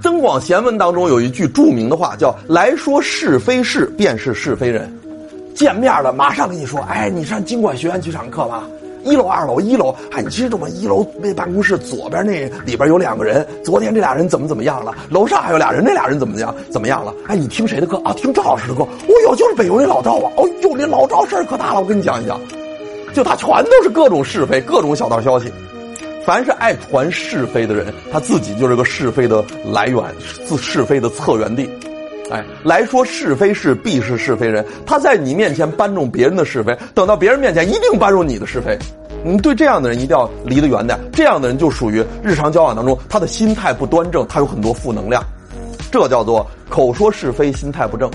《增广贤文》当中有一句著名的话，叫“来说是非事，便是是非人”。见面了，马上跟你说：“哎，你上经管学院去上课吧。一楼、二楼，一楼，哎，你知道吗？一楼那办公室左边那里边有两个人，昨天这俩人怎么怎么样了？楼上还有俩人，那俩人怎么样？怎么样了？哎，你听谁的课啊？听赵老师的课。哦呦，就是北邮那老赵啊！哦呦，那老赵事儿可大了，我跟你讲一讲，就他全都是各种是非，各种小道消息。”凡是爱传是非的人，他自己就是个是非的来源，自是非的策源地。哎，来说是非事，必是是非人。他在你面前搬弄别人的是非，等到别人面前一定搬弄你的是非。你对这样的人一定要离得远点。这样的人就属于日常交往当中，他的心态不端正，他有很多负能量。这叫做口说是非，心态不正。